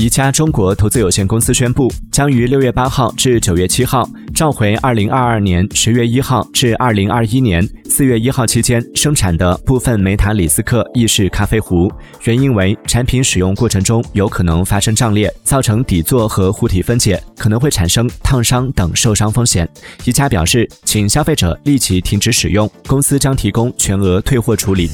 宜家中国投资有限公司宣布将于六月八号至九月七号召回二零二二年十月一号至二零二一年四月一号期间生产的部分梅塔里斯克意式咖啡壶原因为产品使用过程中有可能发生胀裂造成底座和壶体分解可能会产生烫伤等受伤风险。宜家表示请消费者立即停止使用公司将提供全额退货处理。